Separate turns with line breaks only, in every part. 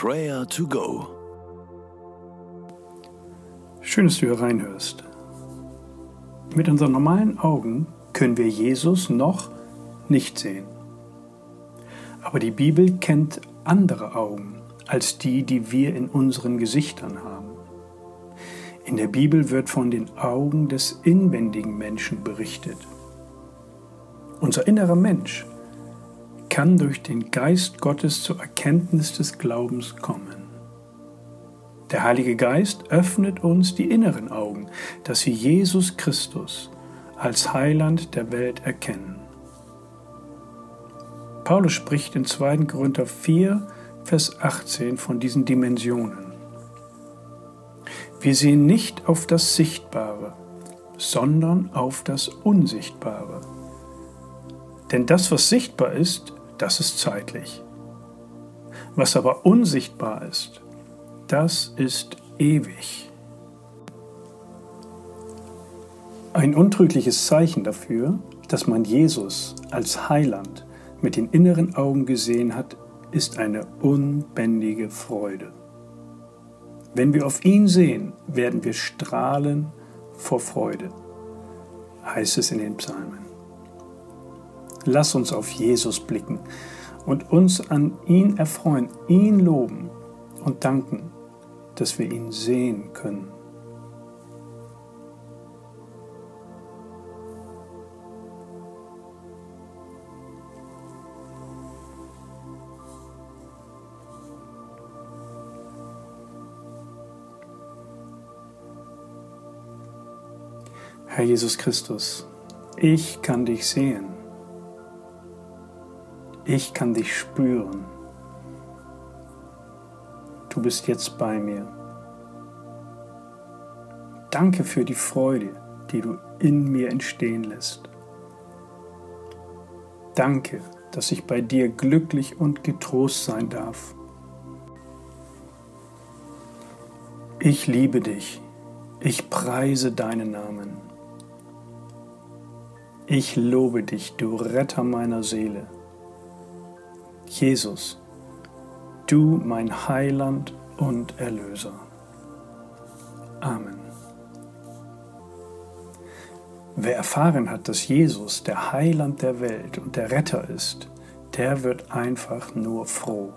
Prayer to Go.
Schön, dass du hier reinhörst. Mit unseren normalen Augen können wir Jesus noch nicht sehen. Aber die Bibel kennt andere Augen als die, die wir in unseren Gesichtern haben. In der Bibel wird von den Augen des inwendigen Menschen berichtet. Unser innerer Mensch kann durch den Geist Gottes zur Erkenntnis des Glaubens kommen. Der Heilige Geist öffnet uns die inneren Augen, dass wir Jesus Christus als Heiland der Welt erkennen. Paulus spricht in 2. Korinther 4, Vers 18 von diesen Dimensionen. Wir sehen nicht auf das Sichtbare, sondern auf das Unsichtbare. Denn das, was sichtbar ist, das ist zeitlich. Was aber unsichtbar ist, das ist ewig. Ein untrügliches Zeichen dafür, dass man Jesus als Heiland mit den inneren Augen gesehen hat, ist eine unbändige Freude. Wenn wir auf ihn sehen, werden wir strahlen vor Freude, heißt es in den Psalmen. Lass uns auf Jesus blicken und uns an ihn erfreuen, ihn loben und danken, dass wir ihn sehen können. Herr Jesus Christus, ich kann dich sehen. Ich kann dich spüren. Du bist jetzt bei mir. Danke für die Freude, die du in mir entstehen lässt. Danke, dass ich bei dir glücklich und getrost sein darf. Ich liebe dich. Ich preise deinen Namen. Ich lobe dich, du Retter meiner Seele. Jesus, du mein Heiland und Erlöser. Amen. Wer erfahren hat, dass Jesus der Heiland der Welt und der Retter ist, der wird einfach nur froh.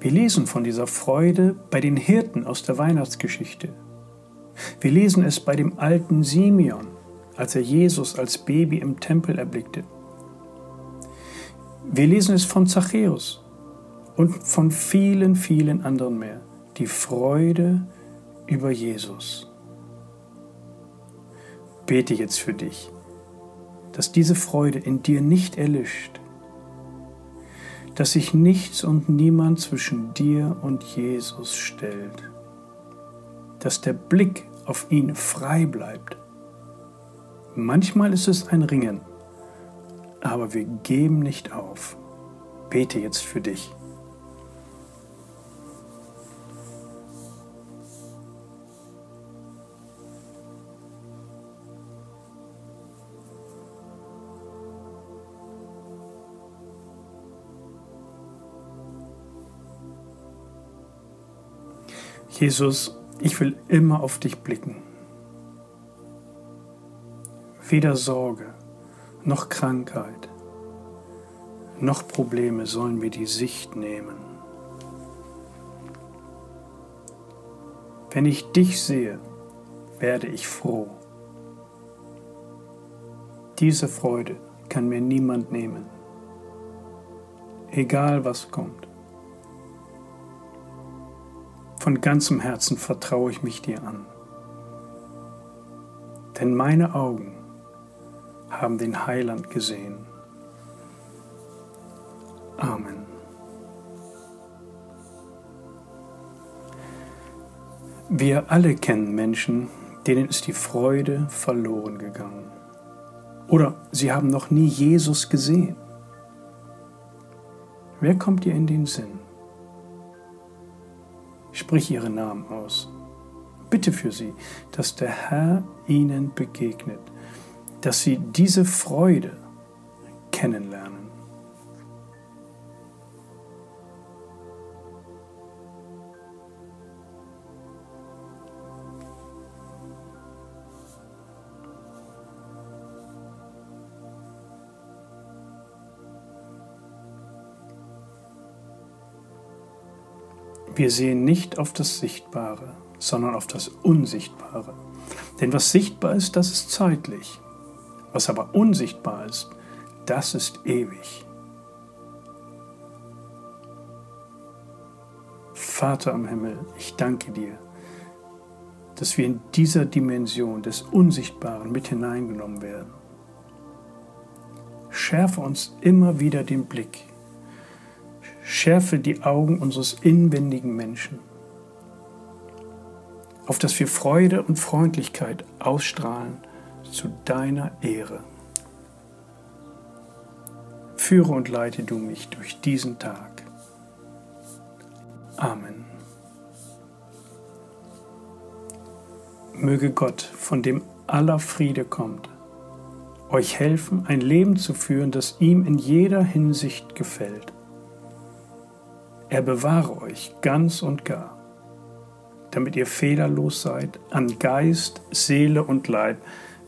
Wir lesen von dieser Freude bei den Hirten aus der Weihnachtsgeschichte. Wir lesen es bei dem alten Simeon als er Jesus als Baby im Tempel erblickte. Wir lesen es von Zachäus und von vielen, vielen anderen mehr. Die Freude über Jesus. Bete jetzt für dich, dass diese Freude in dir nicht erlischt, dass sich nichts und niemand zwischen dir und Jesus stellt, dass der Blick auf ihn frei bleibt Manchmal ist es ein Ringen, aber wir geben nicht auf. Bete jetzt für dich. Jesus, ich will immer auf dich blicken. Weder Sorge noch Krankheit noch Probleme sollen mir die Sicht nehmen. Wenn ich dich sehe, werde ich froh. Diese Freude kann mir niemand nehmen, egal was kommt. Von ganzem Herzen vertraue ich mich dir an, denn meine Augen haben den Heiland gesehen. Amen. Wir alle kennen Menschen, denen ist die Freude verloren gegangen. Oder sie haben noch nie Jesus gesehen. Wer kommt dir in den Sinn? Sprich ihre Namen aus. Bitte für sie, dass der Herr ihnen begegnet dass sie diese Freude kennenlernen. Wir sehen nicht auf das Sichtbare, sondern auf das Unsichtbare. Denn was sichtbar ist, das ist zeitlich. Was aber unsichtbar ist, das ist ewig. Vater am Himmel, ich danke dir, dass wir in dieser Dimension des Unsichtbaren mit hineingenommen werden. Schärfe uns immer wieder den Blick. Schärfe die Augen unseres inwendigen Menschen, auf dass wir Freude und Freundlichkeit ausstrahlen zu deiner Ehre. Führe und leite du mich durch diesen Tag. Amen. Möge Gott, von dem aller Friede kommt, euch helfen, ein Leben zu führen, das ihm in jeder Hinsicht gefällt. Er bewahre euch ganz und gar, damit ihr fehlerlos seid an Geist, Seele und Leib,